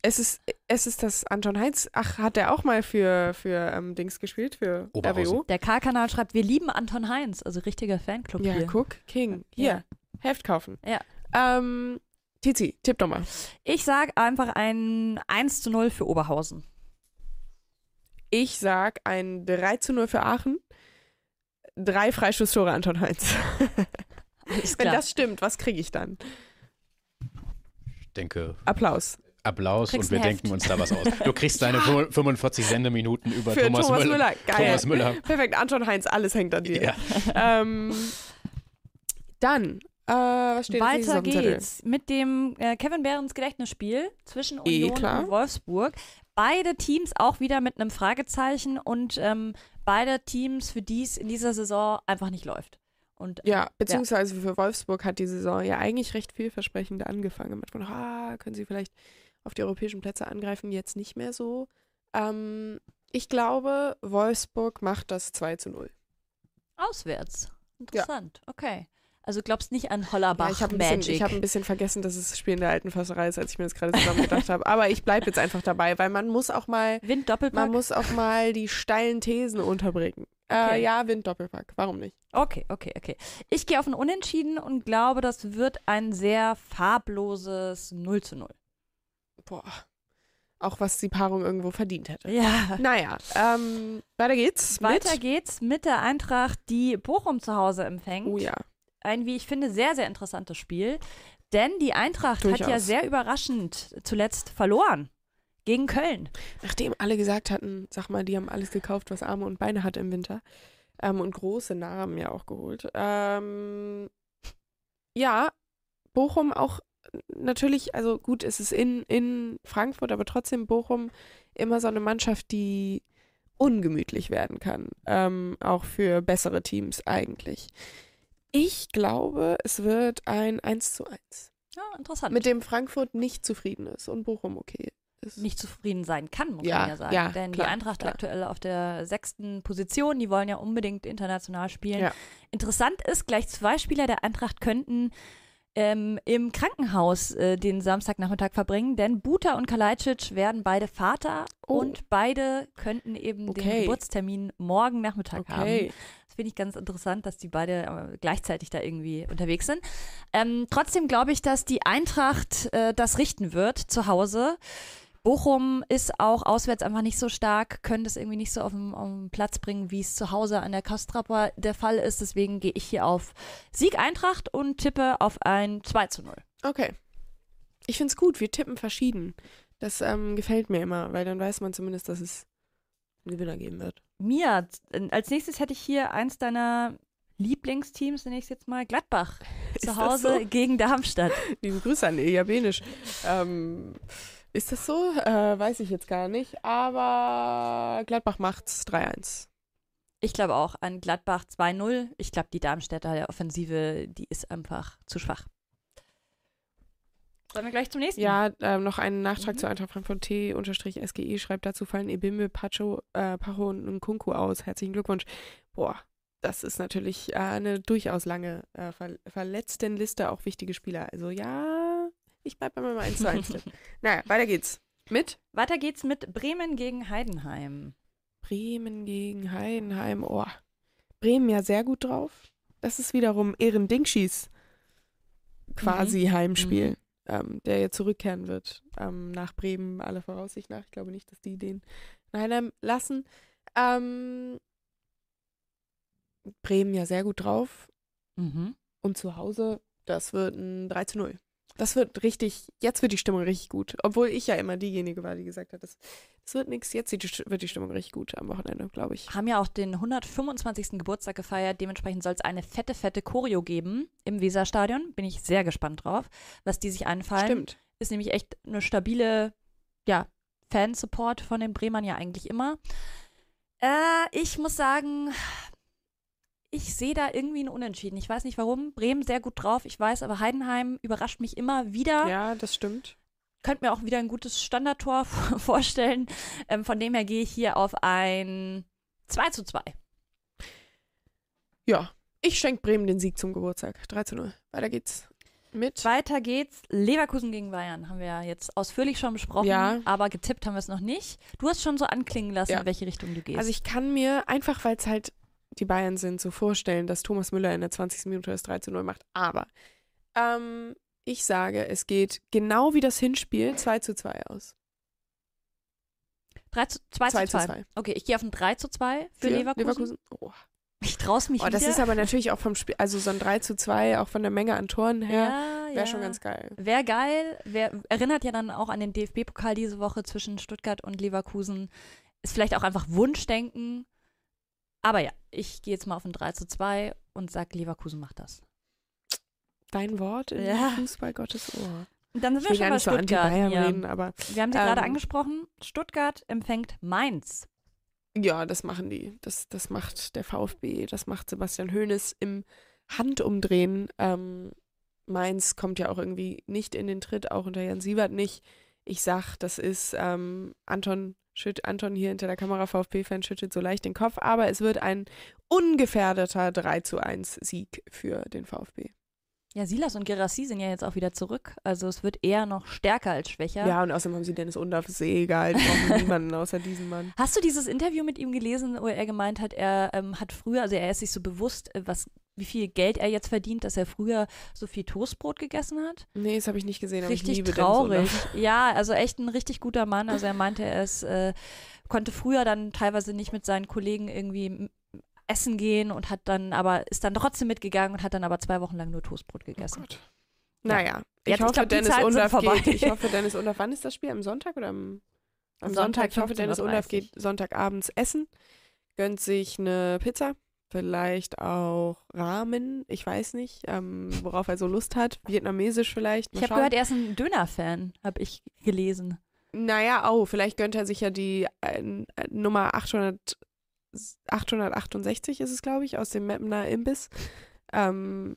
Speaker 1: es ist, es ist das Anton Heinz. Ach, hat der auch mal für, für ähm, Dings gespielt, für
Speaker 3: Oberhausen.
Speaker 1: RWO?
Speaker 2: Der K-Kanal schreibt, wir lieben Anton Heinz, also richtiger Fanclub
Speaker 1: Ja,
Speaker 2: hier.
Speaker 1: guck, King. Hier,
Speaker 2: Ja.
Speaker 1: Heft kaufen.
Speaker 2: Ja.
Speaker 1: Ähm, Tizi, tipp doch mal.
Speaker 2: Ich sag einfach ein 1 zu 0 für Oberhausen.
Speaker 1: Ich sag ein 3 zu 0 für Aachen. Drei Freistoßtore Anton Heinz. Wenn das stimmt, was kriege ich dann?
Speaker 3: ich denke,
Speaker 1: Applaus.
Speaker 3: Applaus und wir
Speaker 2: Heft.
Speaker 3: denken uns da was aus. Du kriegst deine 45 Sendeminuten über
Speaker 1: Für
Speaker 3: Thomas,
Speaker 1: Thomas,
Speaker 3: Müller.
Speaker 1: Müller. Geil.
Speaker 3: Thomas Müller.
Speaker 1: Perfekt, Anton Heinz, alles hängt an dir.
Speaker 3: Ja.
Speaker 1: Ähm, dann, äh, was steht
Speaker 2: Weiter geht's mit dem äh, Kevin Behrens Gedächtnisspiel zwischen
Speaker 1: Eh,
Speaker 2: Union
Speaker 1: klar.
Speaker 2: und Wolfsburg. Beide Teams auch wieder mit einem Fragezeichen und ähm, beide Teams, für die es in dieser Saison einfach nicht läuft. Und
Speaker 1: Ja, beziehungsweise für Wolfsburg hat die Saison ja eigentlich recht vielversprechend angefangen. Mit von, ah, können sie vielleicht auf die europäischen Plätze angreifen, jetzt nicht mehr so. Ähm, ich glaube, Wolfsburg macht das 2 zu 0.
Speaker 2: auswärts. Interessant. Okay. Also glaubst nicht an Hollerbach
Speaker 1: Ja, ich habe ein, bisschen-
Speaker 2: Magic.
Speaker 1: ich hab ein bisschen vergessen, dass es das Spiel in der alten Försterei ist, als ich mir das gerade zusammen gedacht habe. Aber ich bleibe jetzt einfach dabei, weil man muss auch mal,
Speaker 2: Wind Doppelpack.
Speaker 1: man muss auch mal die steilen Thesen unterbringen.
Speaker 2: Okay.
Speaker 1: Äh, ja, Wind Doppelpack. Warum nicht?
Speaker 2: Okay, okay, okay. Ich gehe auf ein Unentschieden und glaube, das wird ein sehr farbloses 0 zu 0.
Speaker 1: Boah. Auch was die Paarung irgendwo verdient hätte.
Speaker 2: Ja.
Speaker 1: Naja, ähm, weiter geht's.
Speaker 2: Weiter
Speaker 1: mit,
Speaker 2: geht's mit der Eintracht, die Bochum zu Hause empfängt.
Speaker 1: Oh ja.
Speaker 2: Ein, wie ich finde, sehr, sehr interessantes Spiel. Denn die Eintracht hat ja
Speaker 1: Durchaus.
Speaker 2: sehr überraschend zuletzt verloren. Gegen Köln.
Speaker 1: Nachdem alle gesagt hatten, sag mal, die haben alles gekauft, was Arme und Beine hat im Winter. Ähm, und große Namen ja auch geholt. Ähm, ja, Bochum auch natürlich, also gut, es ist in, in Frankfurt, aber trotzdem Bochum immer so eine Mannschaft, die ungemütlich werden kann. Ähm, auch für bessere Teams eigentlich. Ich glaube, es wird ein 1 zu 1.
Speaker 2: Ja, interessant.
Speaker 1: Mit dem Frankfurt nicht zufrieden ist und Bochum okay ist.
Speaker 2: nicht zufrieden sein kann, muss
Speaker 1: Ja,
Speaker 2: man ja sagen.
Speaker 1: ja,
Speaker 2: Denn
Speaker 1: klar,
Speaker 2: die Eintracht
Speaker 1: klar.
Speaker 2: aktuell auf der sechsten Position, die wollen ja unbedingt international spielen.
Speaker 1: Ja.
Speaker 2: Interessant ist, gleich zwei Spieler der Eintracht könnten ähm, im Krankenhaus äh, den Samstagnachmittag verbringen, denn Buta und Kalajdzic werden beide Vater
Speaker 1: Oh.
Speaker 2: und beide könnten eben den
Speaker 1: Okay.
Speaker 2: Geburtstermin morgen Nachmittag haben.
Speaker 1: Okay.
Speaker 2: Das finde ich ganz interessant, dass die beide äh, gleichzeitig da irgendwie unterwegs sind. Ähm, trotzdem glaube ich, dass die Eintracht äh, das richten wird zu Hause. Bochum ist auch auswärts einfach nicht so stark, können das irgendwie nicht so auf den, auf den Platz bringen, wie es zu Hause an der Kastrapper der Fall ist. Deswegen gehe ich hier auf Sieg Eintracht und tippe auf ein 2 zu 0.
Speaker 1: Okay. Ich finde es gut, wir tippen verschieden. Das ähm, gefällt mir immer, weil dann weiß man zumindest, dass es einen Gewinner geben wird.
Speaker 2: Mia, z- als nächstes hätte ich hier eins deiner Lieblingsteams, nenne ich es jetzt mal, Gladbach. Zu Hause
Speaker 1: so?
Speaker 2: gegen Darmstadt.
Speaker 1: Liebe Grüße an Ilja Benisch. Ähm, ist das so? Äh, weiß ich jetzt gar nicht. Aber Gladbach macht's 3-1.
Speaker 2: Ich glaube auch an Gladbach 2-0. Ich glaube, die Darmstädter der Offensive, die ist einfach zu schwach. Sollen wir gleich zum nächsten?
Speaker 1: Ja, ähm, noch einen Nachtrag
Speaker 2: Mhm.
Speaker 1: zu Eintracht Frankfurt T-SGE schreibt dazu fallen Ebimbe, Pacho, äh, Pacho und Nkunku aus. Herzlichen Glückwunsch. Boah, das ist natürlich äh, eine durchaus lange äh, Ver Verletztenliste, auch wichtige Spieler. Also ja, ich bleib bei meinem 1 zu 1 Tipp. Naja, weiter geht's. Mit
Speaker 2: Weiter geht's mit Bremen gegen Heidenheim.
Speaker 1: Bremen gegen Heidenheim. Oh, Bremen ja sehr gut drauf. Das ist wiederum Ehren Dingschis quasi Heimspiel, ähm, der jetzt zurückkehren wird ähm, nach Bremen, aller Voraussicht nach. Ich glaube nicht, dass die den in Heidenheim lassen. Ähm, Bremen ja sehr gut drauf.
Speaker 2: Mhm.
Speaker 1: Und zu Hause, das wird ein 3 zu 0. Das wird richtig, jetzt wird die Stimmung richtig gut. Obwohl ich ja immer diejenige war, die gesagt hat, das, das wird nichts. Jetzt wird die Stimmung richtig gut am Wochenende, glaube ich.
Speaker 2: Haben ja auch den 125. Geburtstag gefeiert. Dementsprechend soll es eine fette, fette Choreo geben im Weserstadion. Bin ich sehr gespannt drauf, was die sich einfallen.
Speaker 1: Stimmt.
Speaker 2: Ist nämlich echt eine stabile, ja, Fansupport von den Bremern ja eigentlich immer. Äh, ich muss sagen, ich sehe da irgendwie einen Unentschieden. Ich weiß nicht warum. Bremen sehr gut drauf, ich weiß, aber Heidenheim überrascht mich immer wieder.
Speaker 1: Ja, das stimmt.
Speaker 2: Könnte mir auch wieder ein gutes Standardtor vorstellen. Ähm, von dem her gehe ich hier auf ein 2 zu 2.
Speaker 1: Ja, ich schenke Bremen den Sieg zum Geburtstag. 3 zu 0. Weiter geht's mit.
Speaker 2: Weiter geht's. Leverkusen gegen Bayern haben wir ja jetzt ausführlich schon besprochen,
Speaker 1: Ja.
Speaker 2: aber getippt haben wir es noch nicht. Du hast schon so anklingen lassen,
Speaker 1: Ja.
Speaker 2: in welche Richtung du gehst.
Speaker 1: Also ich kann mir einfach, weil es halt die Bayern sind, so vorstellen, dass Thomas Müller in der 20. Minute das 3 zu 0 macht. Aber ähm, ich sage, es geht genau wie das Hinspiel 2 zu 2 aus.
Speaker 2: 3 zu, 2
Speaker 1: 2
Speaker 2: zu
Speaker 1: zu
Speaker 2: 2.
Speaker 1: 2.
Speaker 2: Okay, ich gehe auf ein 3 zu 2 für, Leverkusen.
Speaker 1: Oh.
Speaker 2: Ich traue mich
Speaker 1: oh, das
Speaker 2: wieder.
Speaker 1: ist aber natürlich auch vom Spiel, also so ein 3 zu 2, auch von der Menge an Toren her,
Speaker 2: ja,
Speaker 1: wäre
Speaker 2: ja.
Speaker 1: schon ganz geil.
Speaker 2: Wäre geil. Wär, erinnert ja dann auch an den DFB-Pokal diese Woche zwischen Stuttgart und Leverkusen. Ist vielleicht auch einfach Wunschdenken. Aber ja, ich gehe jetzt mal auf ein 3 zu 2 und sage, Leverkusen macht das.
Speaker 1: Dein Wort in
Speaker 2: Ja.
Speaker 1: Fußball Gottes Ohr.
Speaker 2: Dann sind
Speaker 1: Ich
Speaker 2: wir schon bei
Speaker 1: so
Speaker 2: Stuttgart.
Speaker 1: anti-Bayern
Speaker 2: hier.
Speaker 1: reden, aber
Speaker 2: Wir haben sie gerade
Speaker 1: Ähm,
Speaker 2: angesprochen. Stuttgart empfängt Mainz.
Speaker 1: Ja, das machen die. Das, das macht der VfB, das macht Sebastian Hoeneß im Handumdrehen. Ähm, Mainz kommt ja auch irgendwie nicht in den Tritt, auch unter Jan Siebert nicht. Ich sag, das ist ähm, Anton schütt, Anton hier hinter der Kamera, VfB-Fan, schüttet so leicht den Kopf, aber es wird ein ungefährdeter 3 zu 1 Sieg für den VfB.
Speaker 2: Ja, Silas und Gerassi sind ja jetzt auch wieder zurück. Also es wird eher noch stärker als schwächer.
Speaker 1: Ja, und außerdem haben sie Dennis Undorf, ist eh egal, die brauchen niemanden außer diesen Mann.
Speaker 2: Hast du dieses Interview mit ihm gelesen, wo er gemeint hat, er ähm, hat früher, also er ist sich so bewusst, äh, was wie viel Geld er jetzt verdient, dass er früher so viel Toastbrot gegessen hat.
Speaker 1: Nee, das habe ich nicht gesehen,
Speaker 2: Richtig
Speaker 1: liebe
Speaker 2: traurig.
Speaker 1: Undaff.
Speaker 2: Ja, also echt ein richtig guter Mann. Also er meinte, er ist, äh, konnte früher dann teilweise nicht mit seinen Kollegen irgendwie essen gehen und hat dann aber ist dann trotzdem mitgegangen und hat dann aber zwei Wochen lang nur Toastbrot
Speaker 1: Oh
Speaker 2: gegessen.
Speaker 1: Gott. Naja, ich
Speaker 2: Jetzt, ich
Speaker 1: hoffe,
Speaker 2: glaub,
Speaker 1: Dennis
Speaker 2: vorbei.
Speaker 1: geht. Ich hoffe, Dennis Undaff, wann ist das Spiel? Am Sonntag oder am, am
Speaker 2: Am
Speaker 1: Sonntag?
Speaker 2: Sonntag,
Speaker 1: Ich hoffe, Dennis
Speaker 2: 15:30.
Speaker 1: geht Sonntagabends essen, gönnt sich eine Pizza, vielleicht auch Ramen, ich weiß nicht, ähm, worauf er so Lust hat. Vietnamesisch vielleicht. mal
Speaker 2: Ich habe gehört, er ist ein Döner-Fan, habe ich gelesen.
Speaker 1: Naja, oh, vielleicht gönnt er sich ja die äh, Nummer 800, 868 ist es, glaube ich, aus dem Mapner Imbiss. Ähm,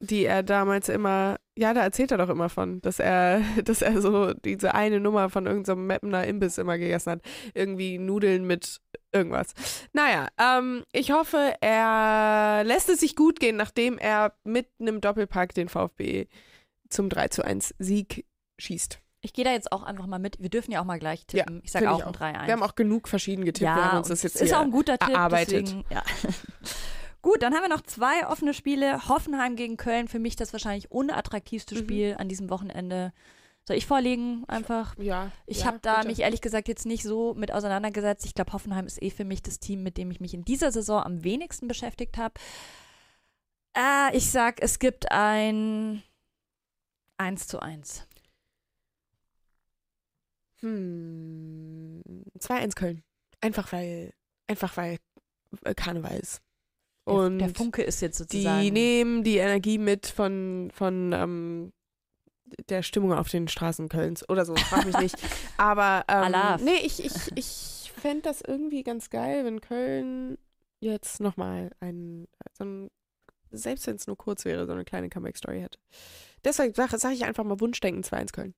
Speaker 1: die er damals immer, ja, da erzählt er doch immer von, dass er, dass er so diese eine Nummer von irgendeinem so Mapner Imbiss immer gegessen hat. Irgendwie Nudeln mit irgendwas. Naja, ähm, ich hoffe, er lässt es sich gut gehen, nachdem er mit einem Doppelpack den VfB zum 3 zu 1 Sieg schießt.
Speaker 2: Ich gehe da jetzt auch einfach mal mit. Wir dürfen ja auch mal gleich
Speaker 1: Ja,
Speaker 2: tippen. ich sage auch
Speaker 1: ich
Speaker 2: ein 3-1.
Speaker 1: Wir haben auch genug verschieden getippt.
Speaker 2: ja,
Speaker 1: wir haben uns das jetzt
Speaker 2: ist auch ein guter Tipp.
Speaker 1: erarbeitet.
Speaker 2: Deswegen, ja. Gut, dann haben wir noch zwei offene Spiele. Hoffenheim gegen Köln. Für mich das wahrscheinlich unattraktivste
Speaker 1: Mhm.
Speaker 2: Spiel an diesem Wochenende. Soll ich vorlegen einfach?
Speaker 1: Ja.
Speaker 2: Ich
Speaker 1: ja,
Speaker 2: habe da
Speaker 1: bitte.
Speaker 2: mich ehrlich gesagt jetzt nicht so mit auseinandergesetzt. Ich glaube, Hoffenheim ist eh für mich das Team, mit dem ich mich in dieser Saison am wenigsten beschäftigt habe. Äh, ich sag, es gibt ein 1 zu 1.
Speaker 1: Hm, 2-1 Köln. Einfach weil, einfach weil äh, Karneval ist.
Speaker 2: Der,
Speaker 1: Und
Speaker 2: der Funke ist jetzt sozusagen.
Speaker 1: die nehmen die Energie mit von, von ähm, der Stimmung auf den Straßen Kölns oder so, frag mich nicht. Aber ähm, nee, ich, ich, ich fände das irgendwie ganz geil, wenn Köln jetzt nochmal ein, so ein, selbst wenn es nur kurz wäre, so eine kleine Comeback-Story hätte. Deshalb sage sag ich einfach mal Wunschdenken 2-1 Köln.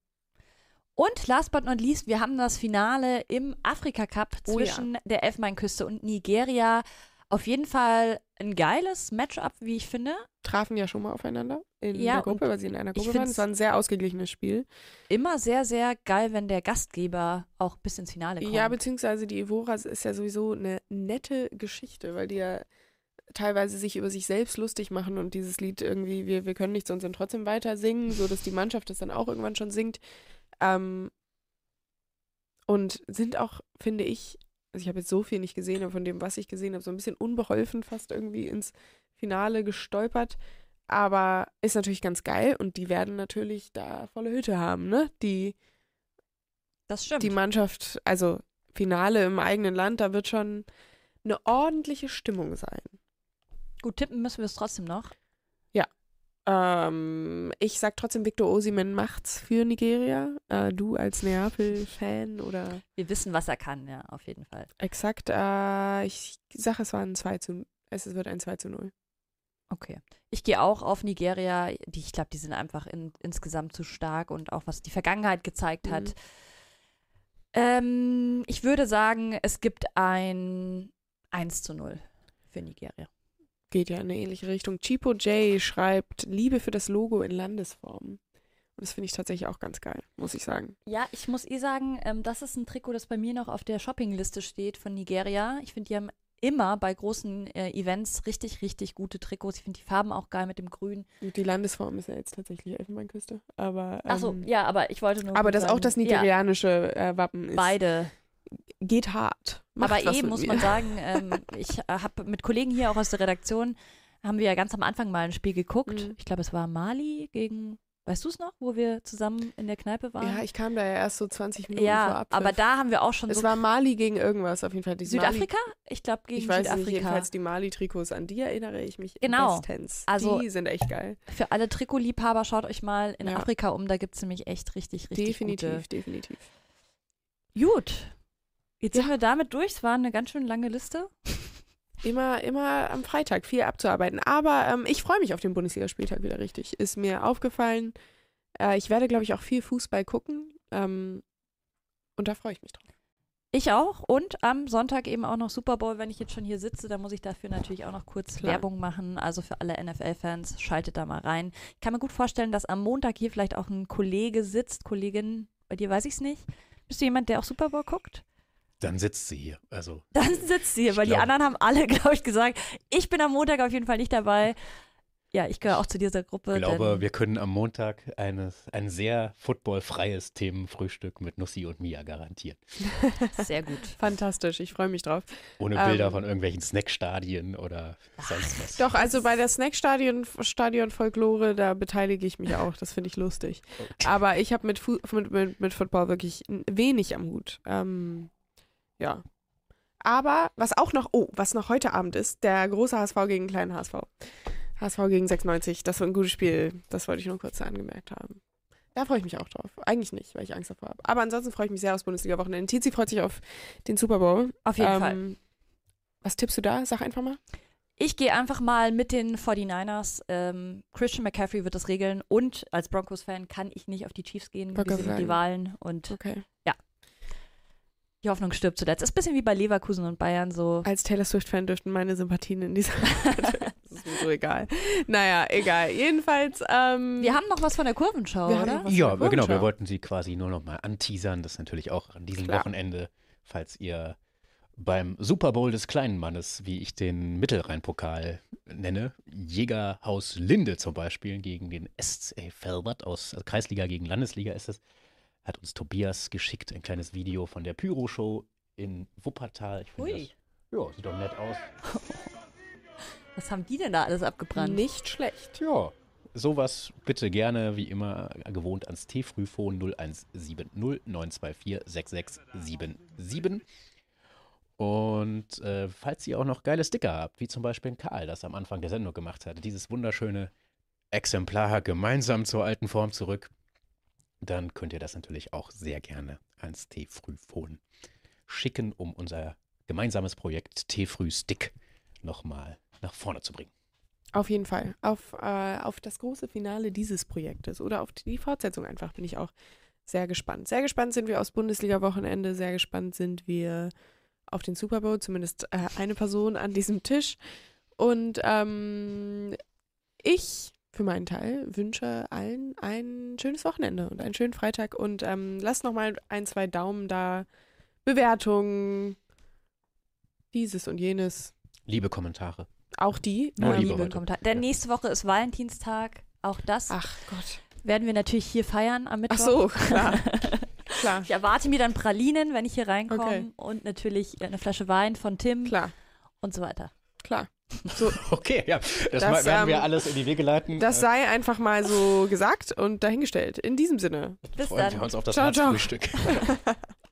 Speaker 2: Und last but not least, wir haben das Finale im Afrika Cup
Speaker 1: Oh ja.
Speaker 2: zwischen der Elfenbeinküste und Nigeria. Auf jeden Fall ein geiles Matchup, wie ich finde.
Speaker 1: trafen ja schon mal aufeinander in
Speaker 2: Ja,
Speaker 1: der Gruppe, weil sie in einer Gruppe waren. Es war ein sehr ausgeglichenes Spiel.
Speaker 2: Immer sehr, sehr geil, wenn der Gastgeber auch bis ins Finale kommt.
Speaker 1: Ja, beziehungsweise die Evoras ist ja sowieso eine nette Geschichte, weil die ja teilweise sich über sich selbst lustig machen und dieses Lied irgendwie, wir, wir können nichts und sind trotzdem weiter singen, so dass die Mannschaft das dann auch irgendwann schon singt. Ähm, und sind auch, finde ich, also ich habe jetzt so viel nicht gesehen, aber von dem, was ich gesehen habe, so ein bisschen unbeholfen fast irgendwie ins Finale gestolpert. Aber ist natürlich ganz geil und die werden natürlich da volle Hütte haben, ne? Die,
Speaker 2: das stimmt.
Speaker 1: die Mannschaft, also Finale im eigenen Land, da wird schon eine ordentliche Stimmung sein.
Speaker 2: Gut, tippen müssen wir es trotzdem noch.
Speaker 1: Ähm, ich sag trotzdem, Victor Osimhen macht's für Nigeria. Äh, du als Neapel-Fan oder
Speaker 2: Wir wissen, was er kann, ja, auf jeden Fall.
Speaker 1: exakt, äh, ich sag, es war ein 2 zu, es wird ein 2 zu 0.
Speaker 2: Okay. Ich gehe auch auf Nigeria. Die, ich glaube, die sind einfach in, insgesamt zu stark und auch was die Vergangenheit gezeigt hat.
Speaker 1: Mhm.
Speaker 2: Ähm, ich würde sagen, es gibt ein 1 zu 0 für Nigeria.
Speaker 1: Geht ja in eine ähnliche Richtung. Chipo J schreibt Liebe für das Logo in Landesform. Und das finde ich tatsächlich auch ganz geil, muss ich sagen.
Speaker 2: Ja, ich muss eh sagen, ähm, das ist ein Trikot, das bei mir noch auf der Shoppingliste steht von Nigeria. Ich finde, die haben immer bei großen äh, Events richtig, richtig gute Trikots. Ich finde die Farben auch geil mit dem Grün.
Speaker 1: Und die Landesform ist ja jetzt tatsächlich Elfenbeinküste. Aber, ähm,
Speaker 2: Achso, ja, aber ich wollte nur.
Speaker 1: aber
Speaker 2: kurz
Speaker 1: das auch das nigerianische äh, Wappen
Speaker 2: Ja,
Speaker 1: ist.
Speaker 2: beide.
Speaker 1: Geht hart. Macht
Speaker 2: aber eh
Speaker 1: mit
Speaker 2: muss
Speaker 1: mir.
Speaker 2: man sagen, ähm, ich äh, habe mit Kollegen hier auch aus der Redaktion, haben wir ja ganz am Anfang mal ein Spiel geguckt.
Speaker 1: Mhm.
Speaker 2: Ich glaube, es war Mali gegen, weißt du es noch, wo wir zusammen in der Kneipe waren?
Speaker 1: Ja, ich kam da ja erst so 20 Minuten vor
Speaker 2: ja
Speaker 1: Abpfiff.
Speaker 2: aber da haben wir auch schon
Speaker 1: Es
Speaker 2: so.
Speaker 1: war Mali gegen irgendwas auf jeden Fall. Die
Speaker 2: Südafrika? Ich glaube, gegen
Speaker 1: ich weiß nicht,
Speaker 2: Südafrika.
Speaker 1: jedenfalls die Mali-Trikots, an die erinnere ich mich
Speaker 2: Genau.
Speaker 1: bestens.
Speaker 2: Also-
Speaker 1: die sind echt geil.
Speaker 2: Für alle Trikotliebhaber, schaut euch mal in
Speaker 1: Ja.
Speaker 2: Afrika um, da gibt es nämlich echt richtig, richtig
Speaker 1: definitiv,
Speaker 2: gute.
Speaker 1: definitiv.
Speaker 2: Gut. Jetzt
Speaker 1: Ja.
Speaker 2: sind wir damit durch. Es war eine ganz schön lange Liste.
Speaker 1: Immer, immer am Freitag viel abzuarbeiten. Aber ähm, ich freue mich auf den Bundesligaspieltag wieder richtig. Ist mir aufgefallen. Äh, ich werde, glaube ich, auch viel Fußball gucken. Ähm, und da freue ich mich drauf.
Speaker 2: Ich auch. Und am Sonntag eben auch noch Super Bowl. Wenn ich jetzt schon hier sitze, dann muss ich dafür natürlich auch noch kurz
Speaker 1: Klar.
Speaker 2: Werbung machen. Also für alle NFL-Fans, schaltet da mal rein. Ich kann mir gut vorstellen, dass am Montag hier vielleicht auch ein Kollege sitzt. Kollegin, bei dir weiß ich es nicht. Bist du jemand, der auch Super Bowl guckt?
Speaker 3: Dann sitzt sie hier. Also
Speaker 2: Dann sitzt sie hier, weil die
Speaker 3: glaub-
Speaker 2: anderen haben alle, glaube ich, gesagt, ich bin am Montag auf jeden Fall nicht dabei. Ja, ich gehöre auch zu dieser Gruppe.
Speaker 3: ich glaube,
Speaker 2: denn
Speaker 3: wir können am Montag eines, ein sehr footballfreies Themenfrühstück mit Nussi und Mia garantieren.
Speaker 2: sehr gut.
Speaker 1: Fantastisch, ich freue mich drauf.
Speaker 3: Ohne
Speaker 1: Ähm,
Speaker 3: Bilder von irgendwelchen Snackstadien oder sonst was.
Speaker 1: Doch, also bei der Snackstadion Stadion Folklore, da beteilige ich mich auch. Das finde ich lustig. Aber ich habe mit, mit, mit, mit Football wirklich wenig am Hut. Ähm, ja. Aber was auch noch, oh, was noch heute Abend ist, der große HSV gegen kleinen HSV. HSV gegen 96, das war ein gutes Spiel. Das wollte ich nur kurz angemerkt haben. Da freue ich mich auch drauf. Eigentlich nicht, weil ich Angst davor habe. Aber ansonsten freue ich mich sehr aufs Bundesliga-Wochenende. Tizi freut sich auf den Super Bowl.
Speaker 2: Auf jeden
Speaker 1: Ähm,
Speaker 2: Fall.
Speaker 1: Was tippst du da? Sag einfach mal.
Speaker 2: Ich gehe einfach mal mit den 49ers. Ähm, Christian McCaffrey wird das regeln und als Broncos-Fan kann ich nicht auf die Chiefs gehen. Wir sind. Rivalen und
Speaker 1: Okay.
Speaker 2: Die Hoffnung stirbt zuletzt. Ist ein bisschen wie bei Leverkusen und Bayern so.
Speaker 1: Als Taylor Swift-Fan dürften meine Sympathien in dieser. das ist mir so egal. Naja, egal. Jedenfalls. Ähm,
Speaker 2: Wir haben noch was von der Kurvenschau, oder?
Speaker 3: Ja,
Speaker 1: der
Speaker 3: genau. Wir
Speaker 1: Kurvenschau.
Speaker 3: wollten sie quasi nur noch mal anteasern. Das ist natürlich auch an diesem
Speaker 1: Klar.
Speaker 3: Wochenende, falls ihr beim Super Bowl des kleinen Mannes, wie ich den Mittelrhein-Pokal nenne, Jägerhaus Linde zum Beispiel gegen den SC Felbert aus also Kreisliga gegen Landesliga ist es, hat uns Tobias geschickt, ein kleines Video von der Pyro-Show in Wuppertal. Ich finde
Speaker 2: Ui.
Speaker 3: das, ja, sieht doch nett aus.
Speaker 2: Was haben die denn da alles abgebrannt?
Speaker 1: Nicht schlecht.
Speaker 3: Ja, sowas bitte gerne, wie immer, gewohnt ans T-Frühphone 0170 924 6677. Und äh, falls ihr auch noch geile Sticker habt, wie zum Beispiel ein Karl das am Anfang der Sendung gemacht hat, dieses wunderschöne Exemplar gemeinsam zur alten Form zurück, dann könnt ihr das natürlich auch sehr gerne ans T-Frühphone schicken, um unser gemeinsames Projekt T-Früh-Stick nochmal nach vorne zu bringen.
Speaker 1: Auf jeden Fall. Auf, äh, auf das große Finale dieses Projektes oder auf die Fortsetzung einfach bin ich auch sehr gespannt. Sehr gespannt sind wir aufs Bundesliga-Wochenende. Sehr gespannt sind wir auf den Super Bowl. Zumindest äh, eine Person an diesem Tisch. Und ähm, ich für meinen Teil wünsche allen ein schönes Wochenende und einen schönen Freitag. Und ähm, lasst nochmal ein, zwei Daumen da. Bewertungen. Dieses und jenes.
Speaker 3: Liebe Kommentare.
Speaker 1: Auch die.
Speaker 3: Nur
Speaker 2: Ja,
Speaker 3: Liebe
Speaker 2: liebe
Speaker 3: heute.
Speaker 2: Kommentar. Denn
Speaker 3: Ja.
Speaker 2: nächste Woche ist Valentinstag. Auch das
Speaker 1: Ach Gott.
Speaker 2: werden wir natürlich hier feiern am Mittwoch.
Speaker 1: Ach so, klar. klar.
Speaker 2: Ich erwarte mir dann Pralinen, wenn ich hier reinkomme.
Speaker 1: Okay.
Speaker 2: Und natürlich eine Flasche Wein von Tim
Speaker 1: Klar,
Speaker 2: und so weiter.
Speaker 1: klar. So,
Speaker 3: Okay, ja, das,
Speaker 1: Das,
Speaker 3: werden wir
Speaker 1: ähm,
Speaker 3: alles in die Wege leiten.
Speaker 1: das
Speaker 3: Äh,
Speaker 1: sei einfach mal so gesagt und dahingestellt. In diesem Sinne.
Speaker 2: Bis
Speaker 3: freuen
Speaker 2: dann.
Speaker 3: wir uns auf das
Speaker 1: Ciao, ciao.
Speaker 3: Nachtfrühstück.